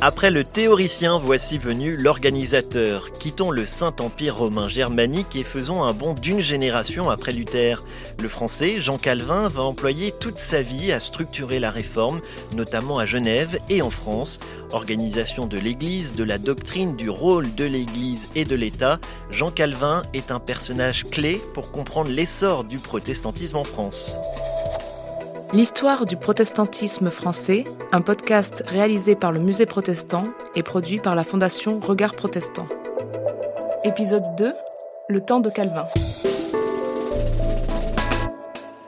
Après le théoricien, voici venu l'organisateur. Quittons le Saint-Empire romain germanique et faisons un bond d'une génération après Luther. Le français, Jean Calvin, va employer toute sa vie à structurer la réforme, notamment à Genève et en France. Organisation de l'Église, de la doctrine, du rôle de l'Église et de l'État, Jean Calvin est un personnage clé pour comprendre l'essor du protestantisme en France. L'histoire du protestantisme français, un podcast réalisé par le Musée protestant et produit par la Fondation Regard Protestant. Épisode 2 Le temps de Calvin.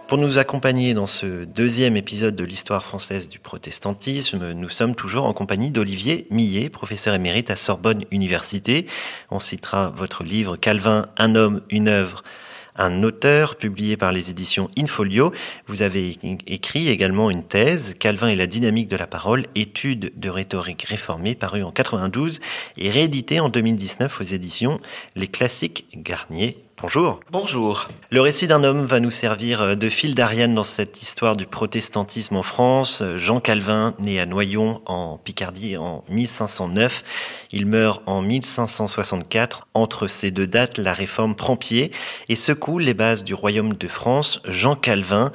Pour nous accompagner dans ce deuxième épisode de l'histoire française du protestantisme, nous sommes toujours en compagnie d'Olivier Millet, professeur émérite à Sorbonne Université. On citera votre livre Calvin, un homme, une œuvre un auteur publié par les éditions Infolio. Vous avez écrit également une thèse, Calvin et la dynamique de la parole, étude de rhétorique réformée, parue en 92 et réédité en 2019 aux éditions Les Classiques Garnier Bonjour. Bonjour. Le récit d'un homme va nous servir euh, de fil d'Ariane dans cette histoire du protestantisme en France. Jean Calvin, né à Noyon en Picardie en 1509, il meurt en 1564. Entre ces deux dates, la réforme prend pied et secoue les bases du royaume de France. Jean Calvin,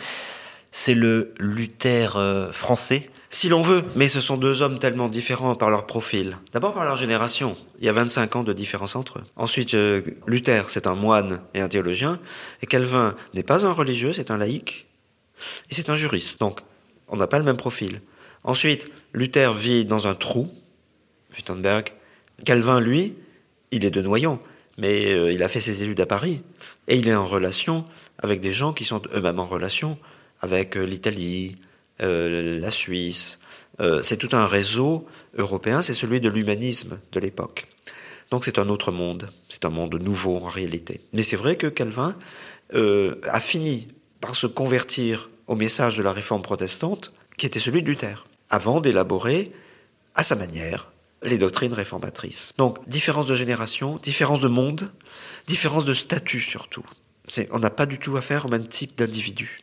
c'est le Luther euh, français si l'on veut, mais ce sont deux hommes tellement différents par leur profil. D'abord par leur génération. Il y a 25 ans de différence entre eux. Ensuite, euh, Luther, c'est un moine et un théologien. Et Calvin n'est pas un religieux, c'est un laïc. Et c'est un juriste. Donc, on n'a pas le même profil. Ensuite, Luther vit dans un trou, Wittenberg. Calvin, lui, il est de Noyon, mais euh, il a fait ses études à Paris. Et il est en relation avec des gens qui sont eux-mêmes en relation avec euh, l'Italie, euh, la Suisse. Euh, c'est tout un réseau européen, c'est celui de l'humanisme de l'époque. Donc c'est un autre monde, c'est un monde nouveau en réalité. Mais c'est vrai que Calvin euh, a fini par se convertir au message de la réforme protestante, qui était celui de Luther, avant d'élaborer à sa manière les doctrines réformatrices. Donc différence de génération, différence de monde, différence de statut surtout. On n'a pas du tout affaire au même type d'individu.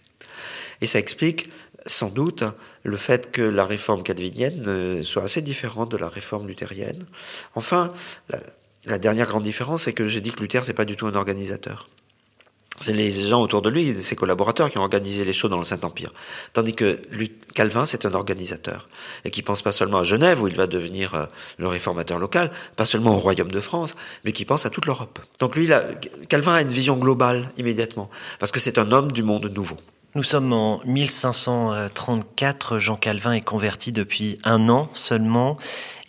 Et ça explique sans doute le fait que la réforme calvinienne euh, soit assez différente de la réforme luthérienne. Enfin, la, dernière grande différence, c'est que j'ai dit que Luther, c'est pas du tout un organisateur. C'est les gens autour de lui, ses collaborateurs qui ont organisé les choses dans le Saint-Empire. Tandis que Calvin, c'est un organisateur. Et qui pense pas seulement à Genève, où il va devenir euh, le réformateur local, pas seulement au Royaume de France, mais qui pense à toute l'Europe. Donc lui, Calvin a une vision globale immédiatement. Parce que c'est un homme du monde nouveau. Nous sommes en 1534, Jean Calvin est converti depuis un an seulement,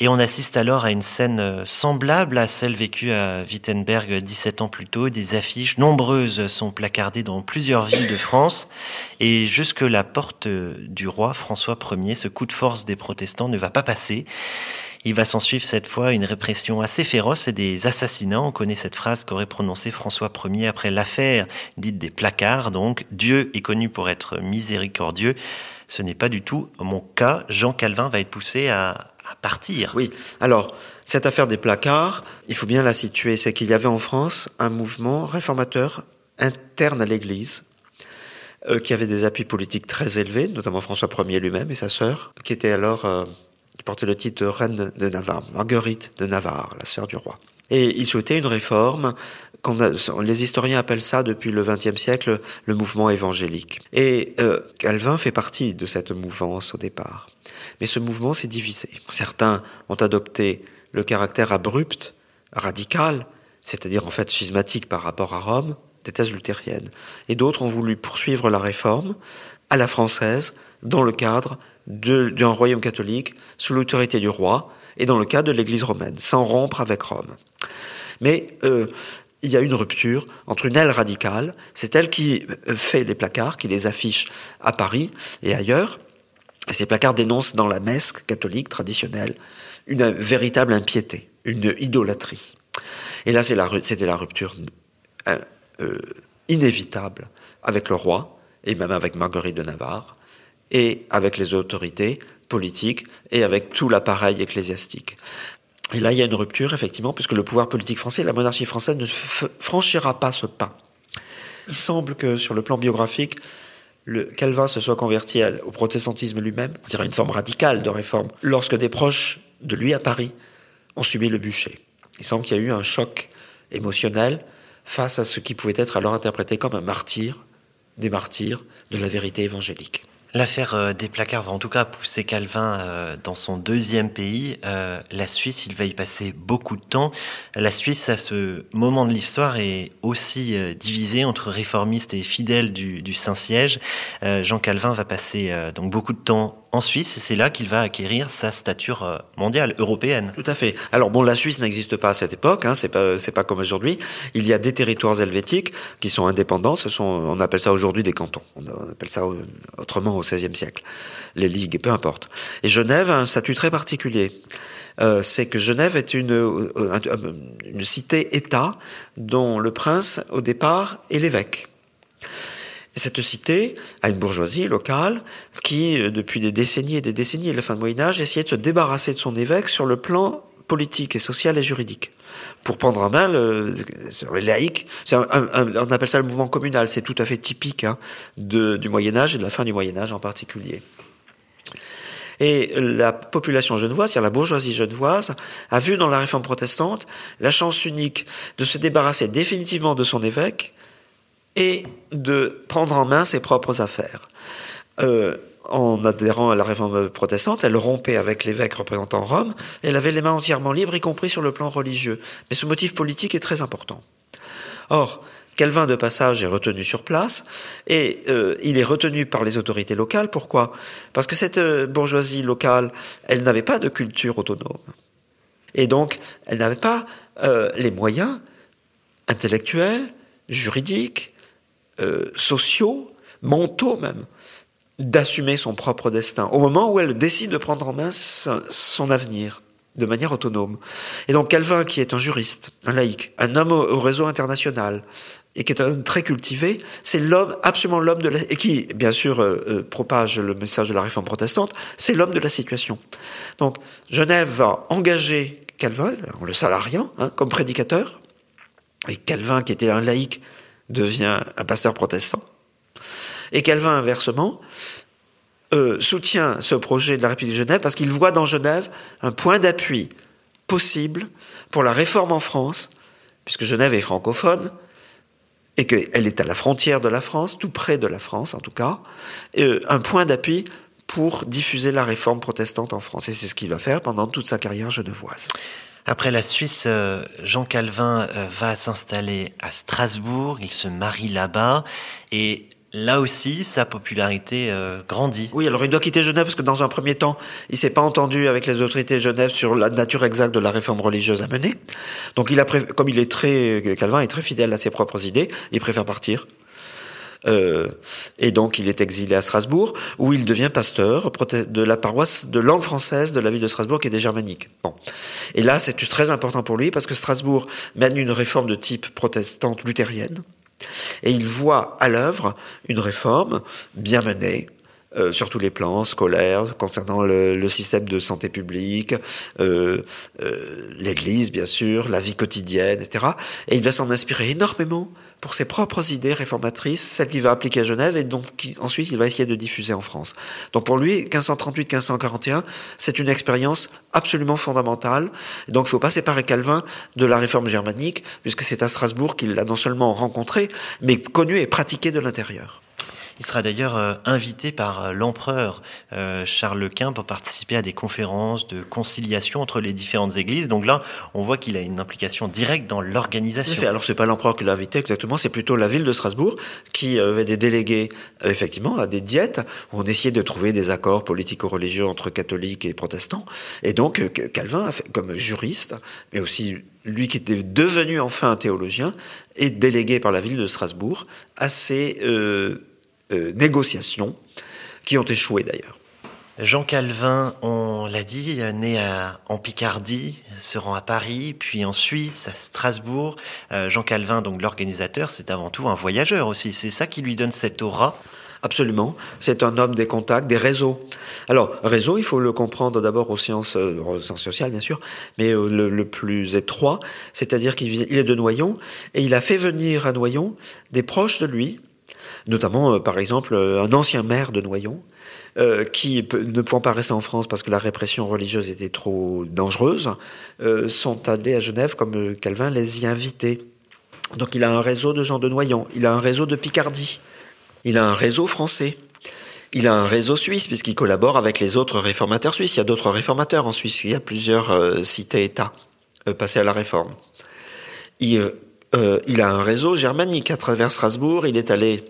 et on assiste alors à une scène euh, semblable à celle vécue à Wittenberg 17 ans plus tôt. Des affiches nombreuses sont placardées dans plusieurs villes de France, et jusque la porte du roi François Ier, ce coup de force des protestants ne va pas passer. Il va s'en suivre cette fois une répression assez féroce et des assassinats. On connaît cette phrase qu'aurait prononcée François Ier après l'affaire dite des placards. Donc, Dieu est connu pour être miséricordieux. Ce n'est pas du tout mon cas. Jean Calvin va être poussé à, partir. Oui. Alors, cette affaire des placards, il faut bien la situer. C'est qu'il y avait en France un mouvement réformateur interne à l'Église euh, qui avait des appuis politiques très élevés, notamment François Ier lui-même et sa sœur, qui était alors euh, qui portait le titre de reine de Navarre, Marguerite de Navarre, la sœur du roi. Et il souhaitait une réforme, les historiens appellent ça depuis le XXe siècle le mouvement évangélique. Et euh, Calvin fait partie de cette mouvance au départ. Mais ce mouvement s'est divisé. Certains ont adopté le caractère abrupt, radical, c'est-à-dire en fait schismatique par rapport à Rome, des thèses luthériennes. Et d'autres ont voulu poursuivre la réforme à la française, dans le cadre d'un royaume catholique sous l'autorité du roi et dans le cadre de l'Église romaine, sans rompre avec Rome. Mais euh, il y a une rupture entre une aile radicale, c'est elle qui euh, fait les placards, qui les affiche à Paris et ailleurs. Ces placards dénoncent dans la messe catholique traditionnelle une véritable impiété, une idolâtrie. Et là, c'était la, rupture euh, inévitable avec le roi et même avec Marguerite de Navarre et avec les autorités politiques et avec tout l'appareil ecclésiastique. Et là, il y a une rupture, effectivement, puisque le pouvoir politique français, la monarchie française ne franchira pas ce pas. Il semble que sur le plan biographique, Calvin se soit converti au protestantisme lui-même, c'est-à-dire une forme radicale de réforme, lorsque des proches de lui à Paris ont subi le bûcher. Il semble qu'il y a eu un choc émotionnel face à ce qui pouvait être alors interprété comme un martyr, des martyrs de la vérité évangélique. L'affaire euh, des placards va en tout cas pousser Calvin euh, dans son deuxième pays, euh, la Suisse. Il va y passer beaucoup de temps. La Suisse, à ce moment de l'histoire, est aussi divisée entre réformistes et fidèles du, Saint-Siège. Jean Calvin va passer donc beaucoup de temps en Suisse, et c'est là qu'il va acquérir sa stature mondiale, européenne. Tout à fait. Alors bon, la Suisse n'existe pas à cette époque, hein, c'est pas pas comme aujourd'hui. Il y a des territoires helvétiques qui sont indépendants. Ce sont, on appelle ça aujourd'hui des cantons. On appelle ça autrement au XVIe siècle. Les ligues, peu importe. Et Genève a un statut très particulier. Euh, c'est que Genève est une, euh, une cité-État dont le prince, au départ, est l'évêque. Et cette cité a une bourgeoisie locale qui, euh, depuis des décennies et des décennies, et la fin du Moyen Âge, essayait de se débarrasser de son évêque sur le plan politique et social et juridique pour prendre en main le, les on appelle ça le mouvement communal. C'est tout à fait typique hein, du Moyen Âge et de la fin du Moyen Âge en particulier. Et la population genevoise, c'est-à-dire la bourgeoisie genevoise, a vu dans la réforme protestante la chance unique de se débarrasser définitivement de son évêque et de prendre en main ses propres affaires. Euh, en adhérant à la réforme protestante, elle rompait avec l'évêque représentant Rome, et elle avait les mains entièrement libres, y compris sur le plan religieux. Mais ce motif politique est très important. Or, Calvin de passage est retenu sur place et euh, il est retenu par les autorités locales. Pourquoi? Parce que cette euh, bourgeoisie locale, elle n'avait pas de culture autonome. Et donc, elle n'avait pas euh, les moyens intellectuels, juridiques, sociaux, mentaux même, d'assumer son propre destin, au moment où elle décide de prendre en main son avenir de manière autonome. Et donc Calvin, qui est un juriste, un laïc, un homme au réseau international, et qui est un homme très cultivé, c'est l'homme, absolument l'homme de la, et qui, bien sûr, euh, euh, propage le message de la réforme protestante, c'est l'homme de la situation. Donc, Genève va engager Calvin, en le salariant, hein, comme prédicateur, et Calvin, qui était un laïc, devient un pasteur protestant. Et Calvin, inversement, euh, soutient ce projet de la République de Genève parce qu'il voit dans Genève un point d'appui possible pour la réforme en France, puisque Genève est francophone, et qu'elle est à la frontière de la France, tout près de la France en tout cas, euh, un point d'appui pour diffuser la réforme protestante en France. Et c'est ce qu'il va faire pendant toute sa carrière genevoise. Après la Suisse, euh, Jean Calvin va s'installer à Strasbourg, il se marie là-bas, et là aussi, sa popularité euh, grandit. Oui, alors il doit quitter Genève parce que dans un premier temps, il s'est pas entendu avec les autorités de Genève sur la nature exacte de la réforme religieuse à mener. Donc, il a comme il est très Calvin est très fidèle à ses propres idées, il préfère partir. Euh, et donc, il est exilé à Strasbourg, où il devient pasteur de la paroisse de langue française de la ville de Strasbourg, qui est des germaniques. Bon. Et là, c'est très important pour lui, parce que Strasbourg mène une réforme de type protestante luthérienne, et il voit à l'œuvre une réforme bien menée, euh, sur tous les plans, scolaires, concernant le, système de santé publique, euh, l'Église bien sûr, la vie quotidienne, etc. Et il va s'en inspirer énormément pour ses propres idées réformatrices, celles qu'il va appliquer à Genève et donc ensuite il va essayer de diffuser en France. Donc pour lui, 1538-1541, c'est une expérience absolument fondamentale. donc il ne faut pas séparer Calvin de la réforme germanique, puisque c'est à Strasbourg qu'il l'a non seulement rencontré, mais connu et pratiqué de l'intérieur. Il sera d'ailleurs euh, invité par euh, l'empereur euh, Charles Quint pour participer à des conférences de conciliation entre les différentes églises. Donc là, on voit qu'il a une implication directe dans l'organisation. Alors c'est pas l'empereur qui l'a invité exactement, c'est plutôt la ville de Strasbourg qui avait des délégués effectivement à des diètes où on essayait de trouver des accords politico-religieux entre catholiques et protestants. Et donc Calvin, comme juriste, mais aussi lui qui était devenu enfin un théologien, est délégué par la ville de Strasbourg à ces négociations qui ont échoué d'ailleurs. Jean Calvin, on l'a dit, né en Picardie, se rend à Paris, puis en Suisse, à Strasbourg. Euh, Jean Calvin, donc l'organisateur, c'est avant tout un voyageur aussi. C'est ça qui lui donne cette aura. Absolument. C'est un homme des contacts, des réseaux. Alors, réseau, il faut le comprendre d'abord aux sciences, euh, aux sciences sociales, bien sûr, mais le, le plus étroit, c'est-à-dire qu'il est de Noyon, et il a fait venir à Noyon des proches de lui, Notamment, par exemple, un ancien maire de Noyon, qui, ne pouvant pas rester en France parce que la répression religieuse était trop dangereuse, sont allés à Genève comme Calvin les y invitait. Donc il a un réseau de gens de Noyon, il a un réseau de Picardie, il a un réseau français. Il a un réseau suisse puisqu'il collabore avec les autres réformateurs suisses. Il y a d'autres réformateurs en Suisse. Il y a plusieurs euh, cités-États euh, passés à la réforme. Euh, il, a un réseau germanique à travers Strasbourg. Il est allé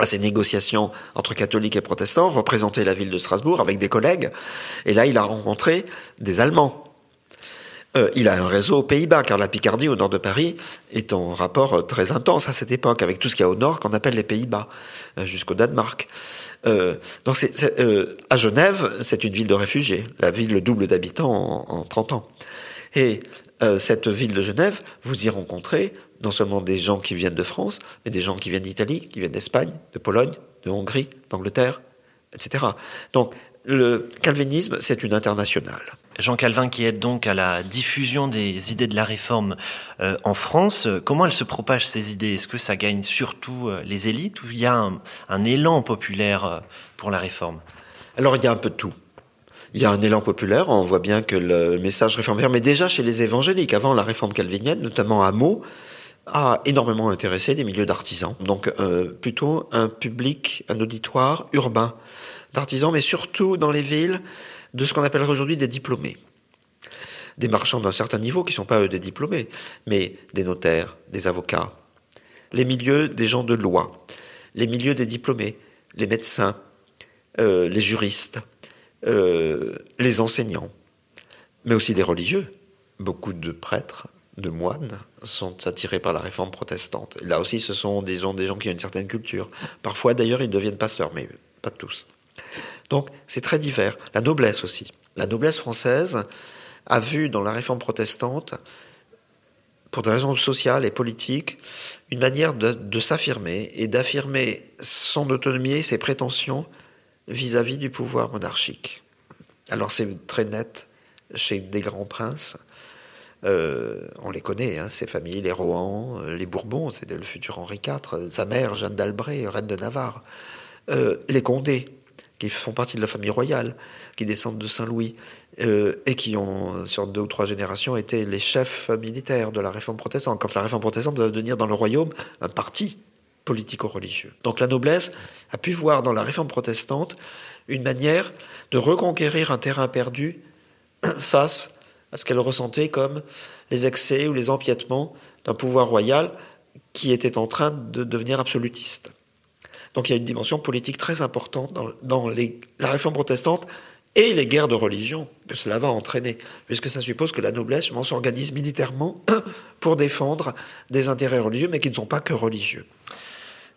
à ces négociations entre catholiques et protestants, représenter la ville de Strasbourg avec des collègues. Et là, il a rencontré des Allemands. il a un réseau aux Pays-Bas, car la Picardie, au nord de Paris, est en rapport très intense à cette époque avec tout ce qu'il y a au nord qu'on appelle les Pays-Bas, jusqu'au Danemark. Euh, donc euh, à Genève, c'est une ville de réfugiés, la ville le double d'habitants en, en, 30 ans. Et euh, cette ville de Genève, vous y rencontrez non seulement des gens qui viennent de France, mais des gens qui viennent d'Italie, qui viennent d'Espagne, de Pologne, de Hongrie, d'Angleterre, etc. Donc le calvinisme, c'est une internationale. Jean Calvin qui aide donc à la diffusion des idées de la réforme euh, en France. Comment elle se propage ces idées? Est-ce que ça gagne surtout euh, les élites ou il y a un, un élan populaire euh, pour la réforme? Alors il y a un peu de tout. Il y a un élan populaire, on voit bien que le message réformateur, mais déjà chez les évangéliques, avant la réforme calvinienne, notamment à Meaux, a énormément intéressé des milieux d'artisans. Donc euh, plutôt un public, un auditoire urbain d'artisans, mais surtout dans les villes de ce qu'on appellerait aujourd'hui des diplômés. Des marchands d'un certain niveau qui ne sont pas eux des diplômés, mais des notaires, des avocats. Les milieux des gens de loi, les milieux des diplômés, les médecins, euh, les juristes, euh, les enseignants, mais aussi des religieux. Beaucoup de prêtres, de moines sont attirés par la réforme protestante. là aussi, ce sont disons, des gens qui ont une certaine culture. Parfois, d'ailleurs, ils deviennent pasteurs, mais pas tous. Donc c'est très divers. La noblesse aussi. La noblesse française a vu dans la réforme protestante, pour des raisons sociales et politiques, une manière de, s'affirmer et d'affirmer son autonomie et ses prétentions vis-à-vis du pouvoir monarchique. Alors c'est très net chez des grands princes. Euh, on les connaît, hein, ces familles, les Rohan, les Bourbons, c'était le futur Henri IV, sa mère, Jeanne d'Albret, reine de Navarre, euh, les Condés, qui font partie de la famille royale, qui descendent de Saint-Louis, euh, et qui ont, sur deux ou trois générations, été les chefs militaires de la réforme protestante, quand la réforme protestante va devenir dans le royaume un parti politico-religieux. Donc la noblesse a pu voir dans la réforme protestante une manière de reconquérir un terrain perdu face à ce qu'elle ressentait comme les excès ou les empiètements d'un pouvoir royal qui était en train de devenir absolutiste. Donc il y a une dimension politique très importante dans, la réforme protestante et les guerres de religion que cela va entraîner, puisque ça suppose que la noblesse s'organise militairement pour défendre des intérêts religieux, mais qui ne sont pas que religieux.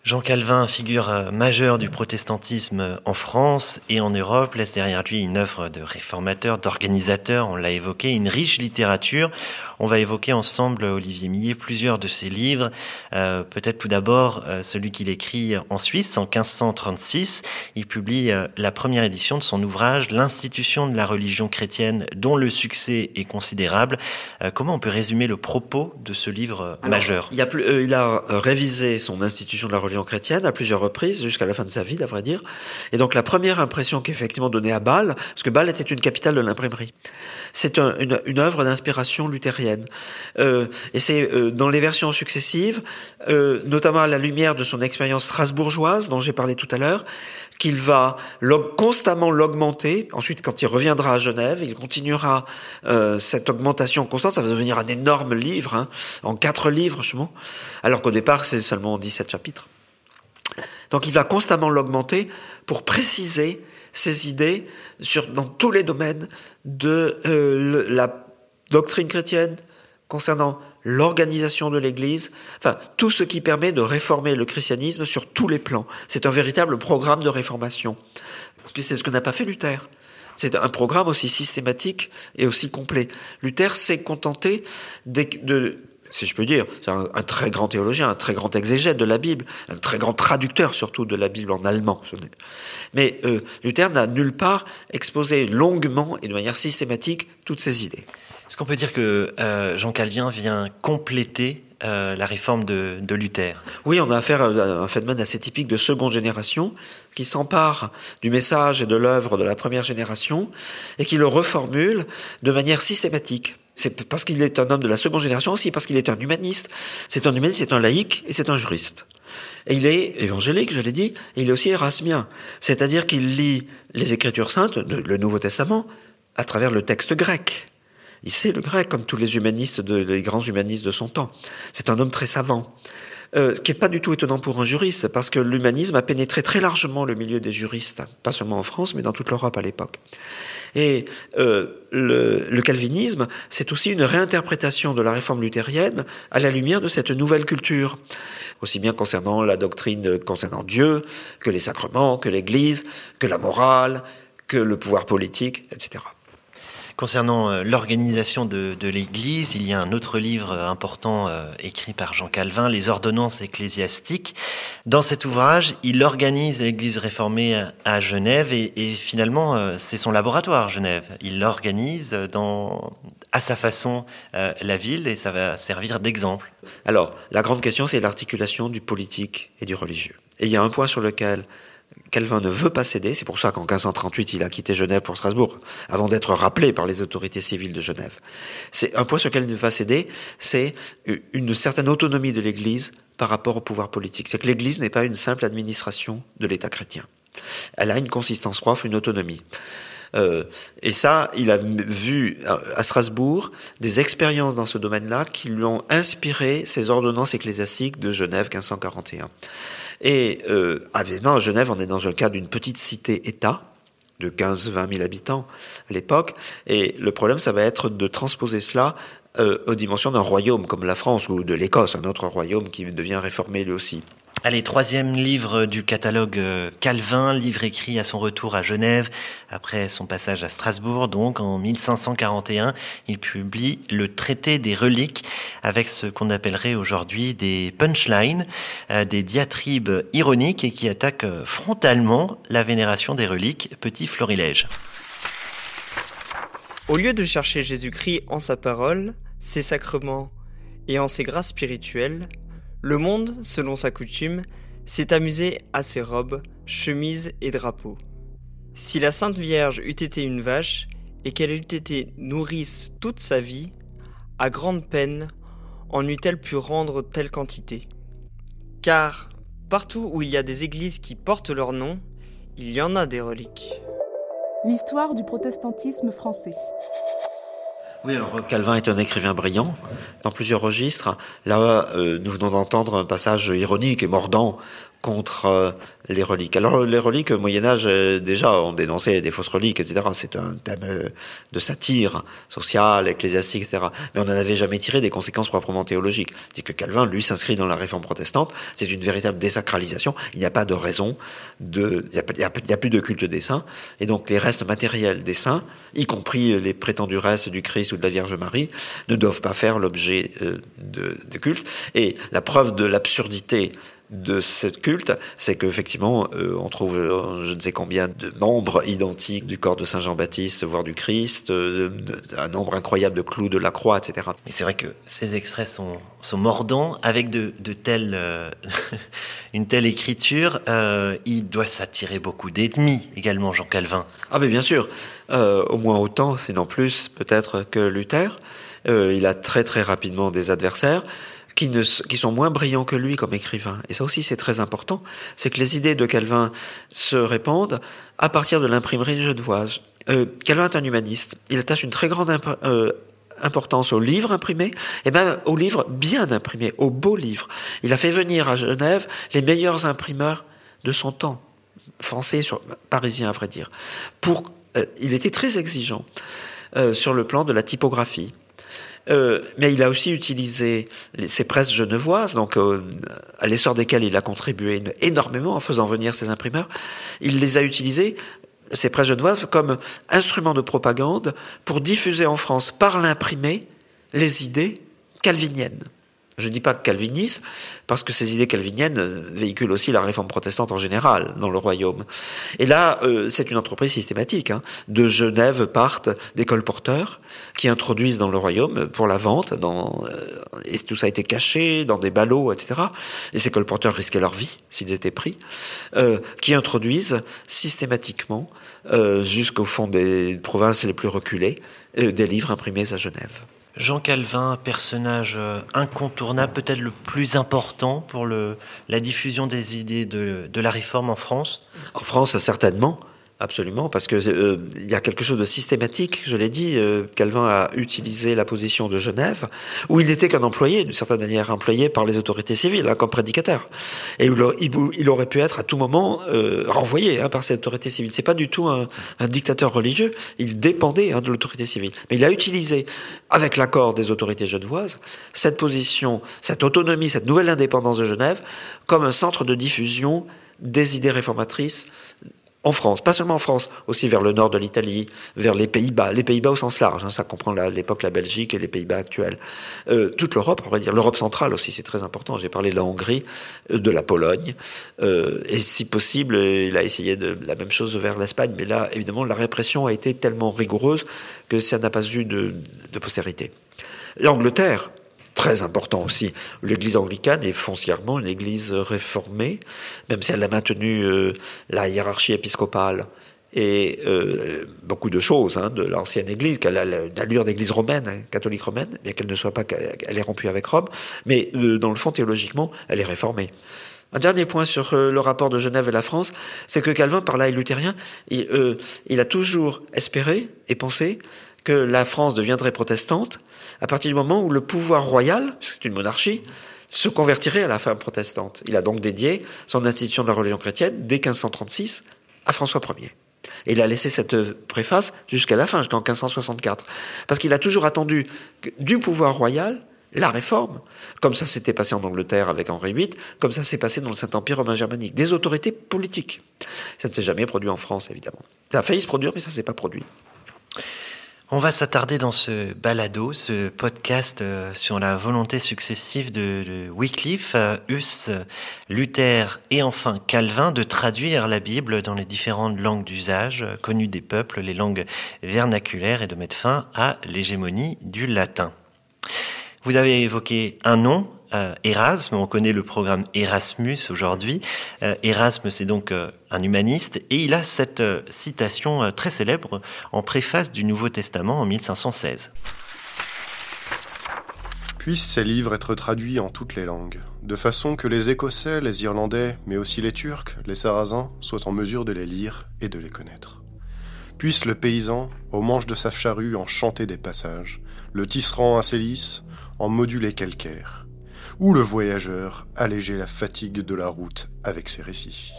Jean Calvin, figure euh, majeure du protestantisme euh, en France et en Europe, laisse derrière lui une œuvre de réformateur, d'organisateur, on l'a évoqué, une riche littérature. On va évoquer ensemble, Olivier Millet, plusieurs de ses livres. Euh, peut-être tout d'abord celui qu'il écrit en Suisse en 1536. Il publie la première édition de son ouvrage L'institution de la religion chrétienne dont le succès est considérable. comment on peut résumer le propos de ce livre majeur? il, a, il a révisé son institution de la religion chrétienne à plusieurs reprises, jusqu'à la fin de sa vie, à vrai dire. Et donc la première impression qui est effectivement donnée à Bâle, parce que Bâle était une capitale de l'imprimerie, c'est une, œuvre d'inspiration luthérienne. Euh, et c'est euh, dans les versions successives, euh, notamment à la lumière de son expérience strasbourgeoise, dont j'ai parlé tout à l'heure, qu'il va constamment l'augmenter. Ensuite, quand il reviendra à Genève, il continuera cette augmentation constante. Ça va devenir un énorme livre, hein, en quatre livres, justement, alors qu'au départ, c'est seulement 17 chapitres. Donc il va constamment l'augmenter pour préciser ses idées dans tous les domaines de euh, la doctrine chrétienne concernant l'organisation de l'Église, enfin tout ce qui permet de réformer le christianisme sur tous les plans. C'est un véritable programme de réformation. C'est ce que n'a pas fait Luther. C'est un programme aussi systématique et aussi complet. Luther s'est contenté de si je peux dire, c'est un, très grand théologien, un très grand exégète de la Bible, un très grand traducteur surtout de la Bible en allemand. Mais euh, Luther n'a nulle part exposé longuement et de manière systématique toutes ses idées. Est-ce qu'on peut dire que euh, Jean Calvin vient compléter la réforme de, de, Luther? Oui, on a affaire à un phénomène assez typique de seconde génération qui s'empare du message et de l'œuvre de la première génération et qui le reformule de manière systématique. C'est parce qu'il est un homme de la seconde génération aussi, parce qu'il est un humaniste. C'est un humaniste, c'est un laïc et c'est un juriste. Et il est évangélique, je l'ai dit, et il est aussi érasmien. C'est-à-dire qu'il lit les Écritures saintes, le Nouveau Testament, à travers le texte grec. Il sait le grec, comme tous les humanistes, les grands humanistes de son temps. C'est un homme très savant. Euh, ce qui n'est pas du tout étonnant pour un juriste, parce que l'humanisme a pénétré très largement le milieu des juristes, pas seulement en France, mais dans toute l'Europe à l'époque. Et euh, le, le, calvinisme, c'est aussi une réinterprétation de la réforme luthérienne à la lumière de cette nouvelle culture, aussi bien concernant la doctrine concernant Dieu, que les sacrements, que l'Église, que la morale, que le pouvoir politique, etc. Concernant euh, l'organisation de, l'Église, il y a un autre livre important euh, écrit par Jean Calvin, Les ordonnances ecclésiastiques. Dans cet ouvrage, il organise l'Église réformée à Genève et, finalement, euh, c'est son laboratoire, Genève. Il organise à sa façon la ville et ça va servir d'exemple. Alors, la grande question, c'est l'articulation du politique et du religieux. Et il y a un point sur lequel Calvin ne veut pas céder, c'est pour ça qu'en 1538 il a quitté Genève pour Strasbourg, avant d'être rappelé par les autorités civiles de Genève. C'est un point sur lequel il ne veut pas céder, c'est une certaine autonomie de l'Église par rapport au pouvoir politique. C'est que l'Église n'est pas une simple administration de l'État chrétien. Elle a une consistance propre, une autonomie. Euh, et ça, il a vu à Strasbourg des expériences dans ce domaine-là qui lui ont inspiré ces ordonnances ecclésiastiques de Genève 1541. Et euh, à Genève, on est dans le cadre d'une petite cité-État de 15-20 000 habitants à l'époque. Et le problème, ça va être de transposer cela euh, aux dimensions d'un royaume comme la France ou de l'Écosse, un autre royaume qui devient réformé lui aussi. Allez, troisième livre du catalogue euh, Calvin, livre écrit à son retour à Genève, après son passage à Strasbourg, donc en 1541, il publie le traité des reliques, avec ce qu'on appellerait aujourd'hui des punchlines, euh, des diatribes ironiques et qui attaquent euh, frontalement la vénération des reliques, petit florilège. Au lieu de chercher Jésus-Christ en sa parole, ses sacrements et en ses grâces spirituelles, le monde, selon sa coutume, s'est amusé à ses robes, chemises et drapeaux. Si la Sainte Vierge eût été une vache, et qu'elle eût été nourrice toute sa vie, à grande peine en eût-elle pu rendre telle quantité. Car, partout où il y a des églises qui portent leur nom, il y en a des reliques. L'histoire du protestantisme français. Oui, alors Calvin est un écrivain brillant dans plusieurs registres. Là, euh, nous venons d'entendre un passage ironique et mordant contre euh, les reliques. Alors les reliques au Moyen Âge, euh, déjà, on dénonçait des fausses reliques, etc. C'est un thème euh, de satire sociale, ecclésiastique, etc. Mais on n'en avait jamais tiré des conséquences proprement théologiques. C'est que Calvin, lui, s'inscrit dans la réforme protestante. C'est une véritable désacralisation. Il n'y a pas de raison de... Il n'y a, plus de culte des saints. Et donc les restes matériels des saints, y compris les prétendus restes du Christ ou de la Vierge Marie, ne doivent pas faire l'objet de, de culte. Et la preuve de l'absurdité de cette culte, c'est qu'effectivement, euh, on trouve euh, je ne sais combien de membres identiques du corps de Saint Jean-Baptiste, voire du Christ, euh, un nombre incroyable de clous de la croix, etc. Mais c'est vrai que ces extraits sont, sont mordants, avec de, de telles, une telle écriture, il doit s'attirer beaucoup d'ennemis également, Jean Calvin. Ah mais bien sûr, au moins autant, sinon plus peut-être que Luther. il a très très rapidement des adversaires qui, ne, qui sont moins brillants que lui comme écrivain. Et ça aussi, c'est très important. C'est que les idées de Calvin se répandent à partir de l'imprimerie genevoise. Euh, Calvin est un humaniste. Il attache une très grande euh, importance aux livres imprimés, et bien aux livres bien imprimés, aux beaux livres. Il a fait venir à Genève les meilleurs imprimeurs de son temps, français, sur, parisiens à vrai dire. Pour, euh, il était très exigeant euh, sur le plan de la typographie. Euh, mais il a aussi utilisé ces presses genevoises, donc euh, à l'essor desquelles il a contribué énormément en faisant venir ces imprimeurs. Il les a utilisées, ces presses genevoises, comme instrument de propagande pour diffuser en France par l'imprimé les idées calviniennes. Je ne dis pas calviniste, parce que ces idées calviniennes euh, véhiculent aussi la réforme protestante en général dans le royaume. Et là, euh, c'est une entreprise systématique. Hein. De Genève partent des colporteurs qui introduisent dans le royaume pour la vente, dans, euh, et tout ça a été caché dans des ballots, etc. Et ces colporteurs risquaient leur vie s'ils étaient pris, qui introduisent systématiquement jusqu'au fond des provinces les plus reculées des livres imprimés à Genève. Jean Calvin, personnage euh, incontournable, peut-être le plus important pour le, la diffusion des idées de, de la réforme en France? En France, certainement. Absolument, parce que euh, il y a quelque chose de systématique. Je l'ai dit, euh, Calvin a utilisé la position de Genève, où il n'était qu'un employé, d'une certaine manière, employé par les autorités civiles, hein, comme prédicateur, et il, aurait pu être à tout moment euh, renvoyé hein, par ces autorités civiles. C'est pas du tout un, un, dictateur religieux. Il dépendait hein, de l'autorité civile, mais il a utilisé, avec l'accord des autorités genevoises, cette position, cette autonomie, cette nouvelle indépendance de Genève, comme un centre de diffusion des idées réformatrices en France, pas seulement en France, aussi vers le nord de l'Italie, vers les Pays-Bas, les Pays-Bas au sens large, hein, ça comprend l'époque la, Belgique et les Pays-Bas actuels, euh, toute l'Europe, on va dire l'Europe centrale aussi, c'est très important. J'ai parlé de la Hongrie, euh, de la Pologne, euh, et si possible, il a essayé de la même chose vers l'Espagne, mais là, évidemment, la répression a été tellement rigoureuse que ça n'a pas eu de, de postérité. L'Angleterre, très important aussi. L'Église anglicane est foncièrement une Église réformée, même si elle a maintenu euh, la hiérarchie épiscopale et euh, beaucoup de choses hein, de l'ancienne Église, qu'elle a l'allure d'Église romaine, hein, catholique romaine, bien qu'elle ne soit pas, qu'elle est rompue avec Rome, mais euh, dans le fond théologiquement, elle est réformée. Un dernier point sur le rapport de Genève et la France, c'est que Calvin, par là, est luthérien, il, il a toujours espéré et pensé que la France deviendrait protestante à partir du moment où le pouvoir royal, c'est une monarchie, se convertirait à la femme protestante. Il a donc dédié son institution de la religion chrétienne dès 1536 à François Ier. Et il a laissé cette préface jusqu'à la fin, jusqu'en 1564. Parce qu'il a toujours attendu du pouvoir royal la réforme, comme ça s'était passé en Angleterre avec Henri VIII, comme ça s'est passé dans le Saint-Empire romain germanique, des autorités politiques. Ça ne s'est jamais produit en France, évidemment. Ça a failli se produire, mais ça ne s'est pas produit. On va s'attarder dans ce balado, ce podcast euh, sur la volonté successive de, Wycliffe, euh, Hus, Luther et enfin Calvin de traduire la Bible dans les différentes langues d'usage euh, connues des peuples, les langues vernaculaires et de mettre fin à l'hégémonie du latin. Vous avez évoqué un nom, euh, Erasme. On connaît le programme Erasmus aujourd'hui. Euh, Erasme, c'est donc euh, un humaniste et il a cette citation très célèbre en préface du Nouveau Testament en 1516. Puissent ces livres être traduits en toutes les langues, de façon que les Écossais, les Irlandais, mais aussi les Turcs, les Sarrasins, soient en mesure de les lire et de les connaître. Puisse le paysan, au manche de sa charrue, en chanter des passages, le tisserand à ses lys, en moduler calcaire ou le voyageur alléger la fatigue de la route avec ses récits.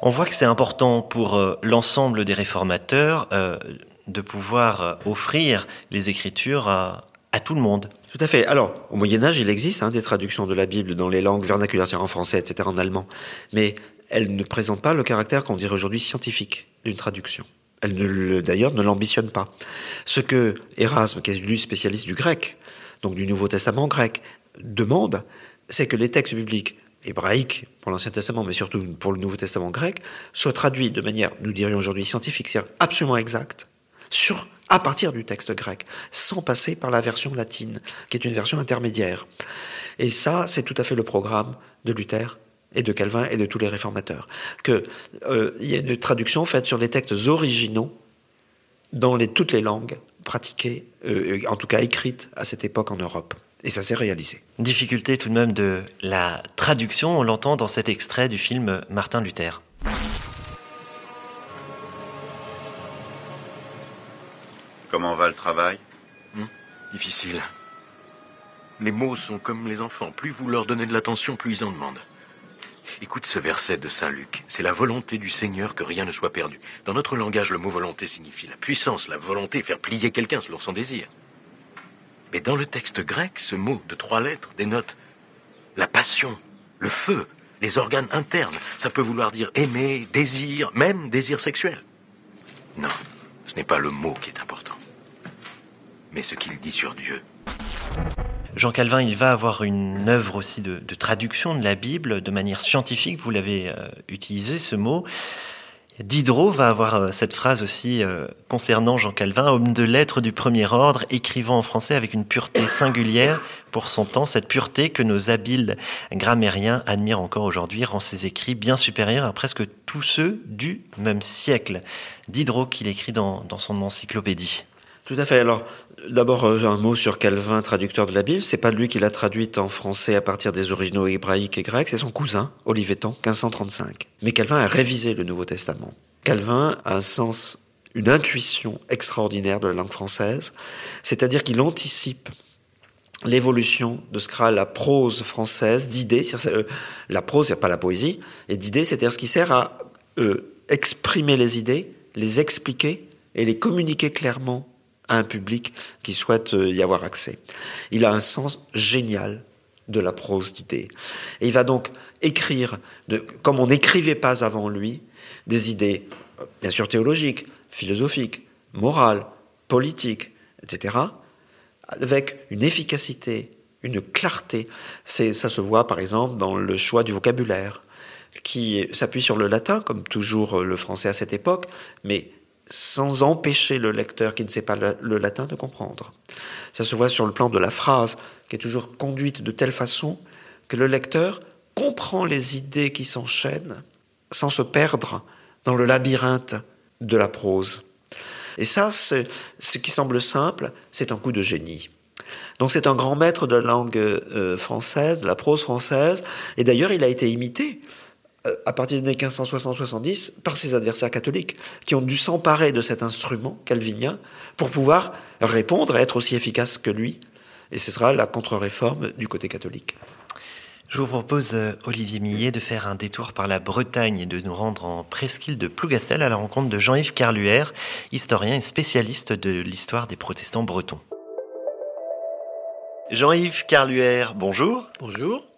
On voit que c'est important pour euh, l'ensemble des réformateurs euh, de pouvoir euh, offrir les écritures à, tout le monde. Tout à fait. Alors, au Moyen Âge, il existe hein, des traductions de la Bible dans les langues vernaculaires, en français, etc., en allemand. Mais elles ne présentent pas le caractère qu'on dirait aujourd'hui scientifique d'une traduction. Elles, d'ailleurs, ne l'ambitionnent pas. Ce que Erasme, qui est lui spécialiste du grec, donc du Nouveau Testament grec, demande, c'est que les textes bibliques hébraïques pour l'Ancien Testament, mais surtout pour le Nouveau Testament grec, soient traduits de manière, nous dirions aujourd'hui scientifique, c'est-à-dire absolument exacte, sur, à partir du texte grec, sans passer par la version latine, qui est une version intermédiaire. Et ça, c'est tout à fait le programme de Luther et de Calvin et de tous les réformateurs. Qu'il euh, y a une traduction faite sur les textes originaux dans toutes les langues pratiquées, euh, en tout cas écrites à cette époque en Europe. Et ça s'est réalisé. Difficulté tout de même de la traduction, on l'entend dans cet extrait du film Martin Luther. Comment va le travail? Hmm, Difficile. Les mots sont comme les enfants. Plus vous leur donnez de l'attention, plus ils en demandent. Écoute ce verset de Saint Luc. C'est la volonté du Seigneur que rien ne soit perdu. Dans notre langage, le mot volonté signifie la puissance, la volonté, faire plier quelqu'un selon son désir. Mais dans le texte grec, ce mot de trois lettres dénote la passion, le feu, les organes internes. Ça peut vouloir dire aimer, désir, même désir sexuel. Non, ce n'est pas le mot qui est important, mais ce qu'il dit sur Dieu. Jean Calvin, il va avoir une œuvre aussi de, traduction de la Bible de manière scientifique, vous l'avez euh, utilisé ce mot. Diderot va avoir euh, cette phrase aussi euh, concernant Jean Calvin, homme de lettres du premier ordre, écrivant en français avec une pureté singulière pour son temps, cette pureté que nos habiles grammairiens admirent encore aujourd'hui, rend ses écrits bien supérieurs à presque tous ceux du même siècle. Diderot qu'il écrit dans, dans son encyclopédie. Tout à fait. Alors, D'abord, euh, un mot sur Calvin, traducteur de la Bible. C'est pas lui qui l'a traduite en français à partir des originaux hébraïques et grecs, c'est son cousin, Olivetan, 1535. Mais Calvin a révisé le Nouveau Testament. Calvin a un sens, une intuition extraordinaire de la langue française, c'est-à-dire qu'il anticipe l'évolution de ce sera la prose française, d'idées, euh, la prose, c'est pas la poésie, et d'idées, c'est-à-dire ce qui sert à euh, exprimer les idées, les expliquer et les communiquer clairement un public qui souhaite euh, y avoir accès. Il a un sens génial de la prose d'idées. Et il va donc écrire, de, comme on n'écrivait pas avant lui, des idées, euh, bien sûr théologiques, philosophiques, morales, politiques, etc., avec une efficacité, une clarté. ça se voit par exemple dans le choix du vocabulaire, qui s'appuie sur le latin, comme toujours le français à cette époque, mais sans empêcher le lecteur qui ne sait pas le, latin de comprendre. Ça se voit sur le plan de la phrase, qui est toujours conduite de telle façon que le lecteur comprend les idées qui s'enchaînent sans se perdre dans le labyrinthe de la prose. Et ça, ce qui semble simple, c'est un coup de génie. Donc c'est un grand maître de la langue euh, française, de la prose française, et d'ailleurs il a été imité à partir des années 1560-70 par ses adversaires catholiques, qui ont dû s'emparer de cet instrument calvinien pour pouvoir répondre et être aussi efficace que lui. Et ce sera la contre-réforme du côté catholique. Je vous propose, euh, Olivier Millet, de faire un détour par la Bretagne et de nous rendre en presqu'île de Plougastel à la rencontre de Jean-Yves Carluère, historien et spécialiste de l'histoire des protestants bretons. Jean-Yves Carluère, bonjour. Bonjour.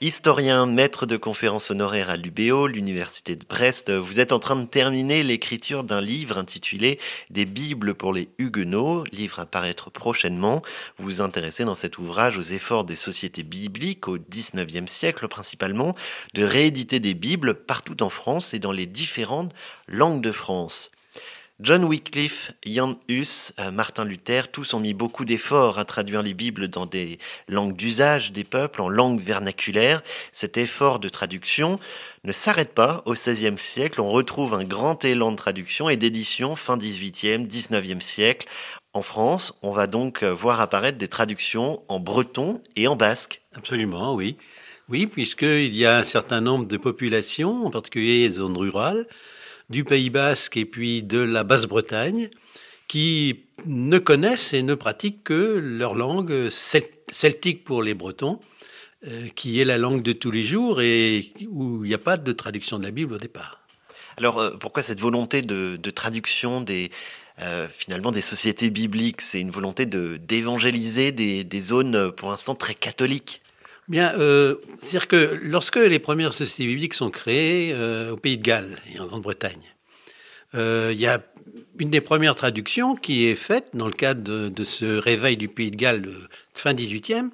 Historien, maître de conférences honoraires à l'UBO, l'Université de Brest, vous êtes en train de terminer l'écriture d'un livre intitulé Des Bibles pour les Huguenots, livre à paraître prochainement. Vous vous intéressez dans cet ouvrage aux efforts des sociétés bibliques au XIXe siècle principalement de rééditer des Bibles partout en France et dans les différentes langues de France. John Wycliffe, Jan Hus, euh, Martin Luther, tous ont mis beaucoup d'efforts à traduire les Bibles dans des langues d'usage des peuples, en langue vernaculaire. Cet effort de traduction ne s'arrête pas au XVIe siècle. On retrouve un grand élan de traduction et d'édition fin XVIIIe, XIXe siècle. En France, on va donc euh, voir apparaître des traductions en breton et en basque. Absolument, oui. Oui, puisqu'il y a un certain nombre de populations, en particulier les zones rurales, du Pays basque et puis de la Basse-Bretagne, qui ne connaissent et ne pratiquent que leur langue celtique pour les Bretons, euh, qui est la langue de tous les jours et où il n'y a pas de traduction de la Bible au départ. Alors euh, pourquoi cette volonté de, traduction des, euh, finalement des sociétés bibliques? C'est une volonté d'évangéliser des, des, zones pour l'instant très catholiques. Bien, euh, c'est-à-dire que lorsque les premières sociétés bibliques sont créées euh, au Pays de Galles et en Grande-Bretagne, euh, il y a une des premières traductions qui est faite dans le cadre de, ce réveil du Pays de Galles de fin 18e,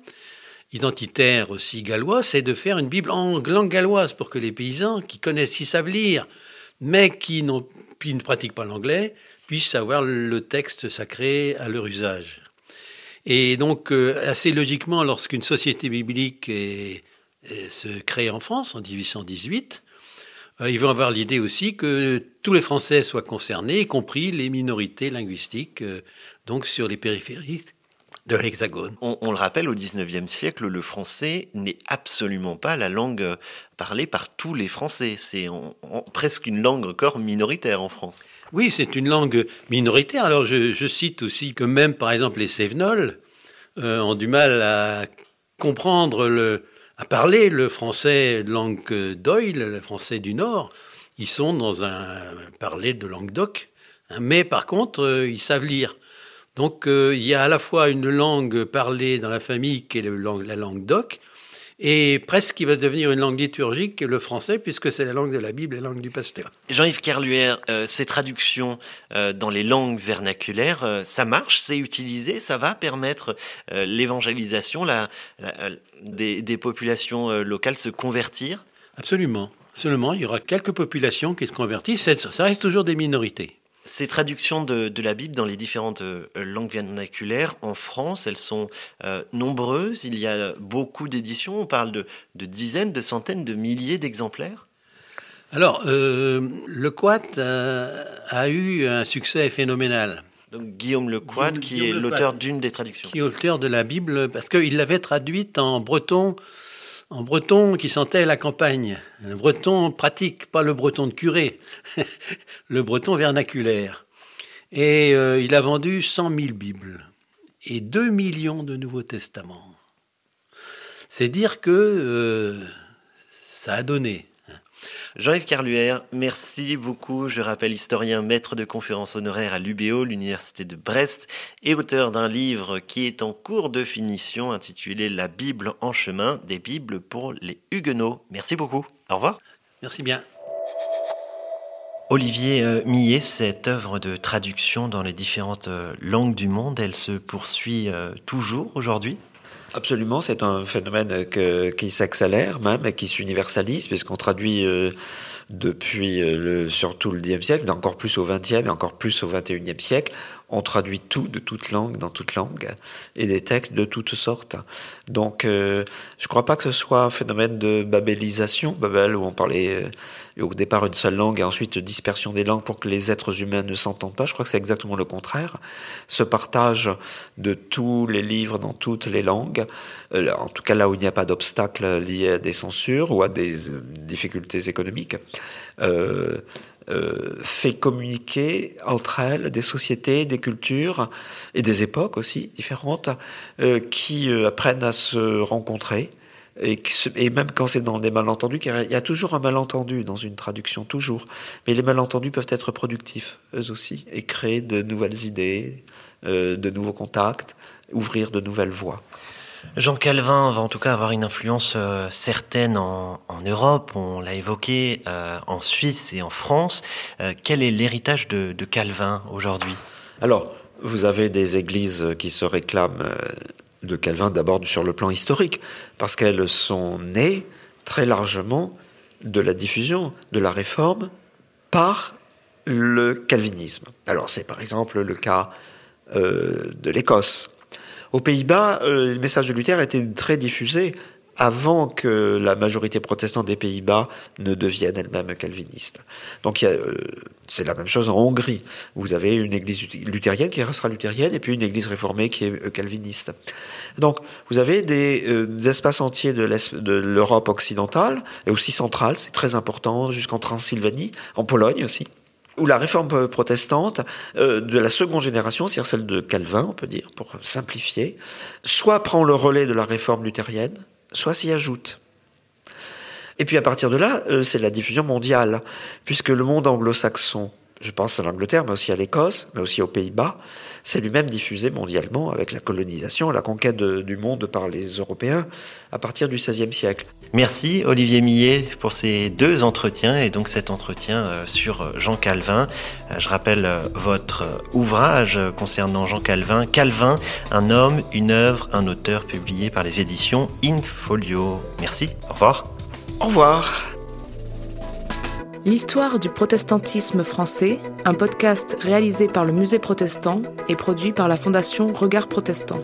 identitaire aussi gallois, c'est de faire une Bible en langue galloise pour que les paysans qui connaissent, qui savent lire, mais qui, qui ne pratiquent pas l'anglais, puissent avoir le texte sacré à leur usage. Et donc, euh, assez logiquement, lorsqu'une société biblique se crée en France en 1818, euh, ils vont avoir l'idée aussi que tous les Français soient concernés, y compris les minorités linguistiques, euh, donc sur les périphéries de l'Hexagone. On, le rappelle, au XIXe siècle, le français n'est absolument pas la langue parlée par tous les Français. C'est presque une langue encore minoritaire en France. Oui, c'est une langue minoritaire. Alors je, cite aussi que même, par exemple, les Cévenols euh, ont du mal à comprendre, le, à parler le français de langue d'Oil, le français du Nord. Ils sont dans un parler de langue d'oc, hein, mais par contre, euh, ils savent lire. Donc euh, il y a à la fois une langue parlée dans la famille qui est la langue d'oc, et presque qui va devenir une langue liturgique, le français, puisque c'est la langue de la Bible et la langue du pasteur. Jean-Yves Kerluer, euh, ces traductions euh, dans les langues vernaculaires, euh, ça marche, c'est utilisé, ça va permettre l'évangélisation des, des, populations locales se convertir? Absolument. Seulement, il y aura quelques populations qui se convertissent, ça reste toujours des minorités. Ces traductions de, la Bible dans les différentes euh, langues vernaculaires en France, elles sont euh, nombreuses. Il y a beaucoup d'éditions. On parle de, dizaines, de centaines, de milliers d'exemplaires. Alors, euh, le Quat a, eu un succès phénoménal. Donc, Guillaume Le Quat, qui est l'auteur d'une des traductions. Qui est l'auteur de la Bible, parce qu'il l'avait traduite en breton en breton qui sentait la campagne, un breton pratique, pas le breton de curé, le breton vernaculaire. Et euh, il a vendu 100 000 Bibles et 2 millions de Nouveaux Testaments. C'est dire que euh, ça a donné. Jean-Yves Carluer, merci beaucoup. Je rappelle historien, maître de conférences honoraire à l'UBO, l'Université de Brest, et auteur d'un livre qui est en cours de finition intitulé La Bible en chemin, des Bibles pour les Huguenots. Merci beaucoup. Au revoir. Merci bien. Olivier euh, Millet, cette œuvre de traduction dans les différentes euh, langues du monde, elle se poursuit euh, toujours aujourd'hui? Absolument, c'est un phénomène qui s'accélère même et qui s'universalise, puisqu'on traduit euh, depuis euh, le, surtout le Xe siècle, mais encore plus au XXe et encore plus au XXIe siècle, on traduit tout de toute langue dans toute langue et des textes de toutes sortes. Donc, euh, je ne crois pas que ce soit un phénomène de babélisation, Babel, où on parlait euh, au départ une seule langue et ensuite dispersion des langues pour que les êtres humains ne s'entendent pas. Je crois que c'est exactement le contraire. Ce partage de tous les livres dans toutes les langues, euh, en tout cas là où il n'y a pas d'obstacles liés à des censures ou à des difficultés économiques, euh, fait communiquer entre elles des sociétés, des cultures et des époques aussi différentes euh, qui euh, apprennent à se rencontrer. Et, et, même quand c'est dans des malentendus, car il y a toujours un malentendu dans une traduction, toujours. Mais les malentendus peuvent être productifs, eux aussi, et créer de nouvelles idées, de nouveaux contacts, ouvrir de nouvelles voies. Jean Calvin va en tout cas avoir une influence euh, certaine en, Europe, on l'a évoqué, euh, en Suisse et en France. Euh, quel est l'héritage de, Calvin aujourd'hui? Alors, vous avez des églises qui se réclament de Calvin d'abord sur le plan historique, parce qu'elles sont nées très largement de la diffusion de la réforme par le calvinisme. Alors c'est par exemple le cas de l'Écosse aux Pays-Bas, euh, le message de Luther était très diffusé avant que la majorité protestante des Pays-Bas ne devienne elle-même calviniste. Donc euh, c'est la même chose en Hongrie. Vous avez une église luthérienne qui restera luthérienne et puis une église réformée qui est euh, calviniste. Donc vous avez des, espaces entiers de l'Europe occidentale et aussi centrale, c'est très important, jusqu'en Transylvanie, en Pologne aussi où la réforme protestante euh, de la seconde génération, c'est-à-dire celle de Calvin, on peut dire, pour simplifier, soit prend le relais de la réforme luthérienne, soit s'y ajoute. Et puis à partir de là, euh, c'est la diffusion mondiale, puisque le monde anglo-saxon, je pense à l'Angleterre, mais aussi à l'Écosse, mais aussi aux Pays-Bas, c'est lui-même diffusé mondialement avec la colonisation, la conquête du monde par les Européens à partir du XVIe siècle. Merci Olivier Millet pour ces deux entretiens et donc cet entretien euh, sur Jean Calvin. Euh, je rappelle euh, votre ouvrage concernant Jean Calvin, Calvin, un homme, une œuvre, un auteur publié par les éditions Infolio. Merci, au revoir. Au revoir. L'histoire du protestantisme français, un podcast réalisé par le Musée protestant et produit par la Fondation Regard Protestant.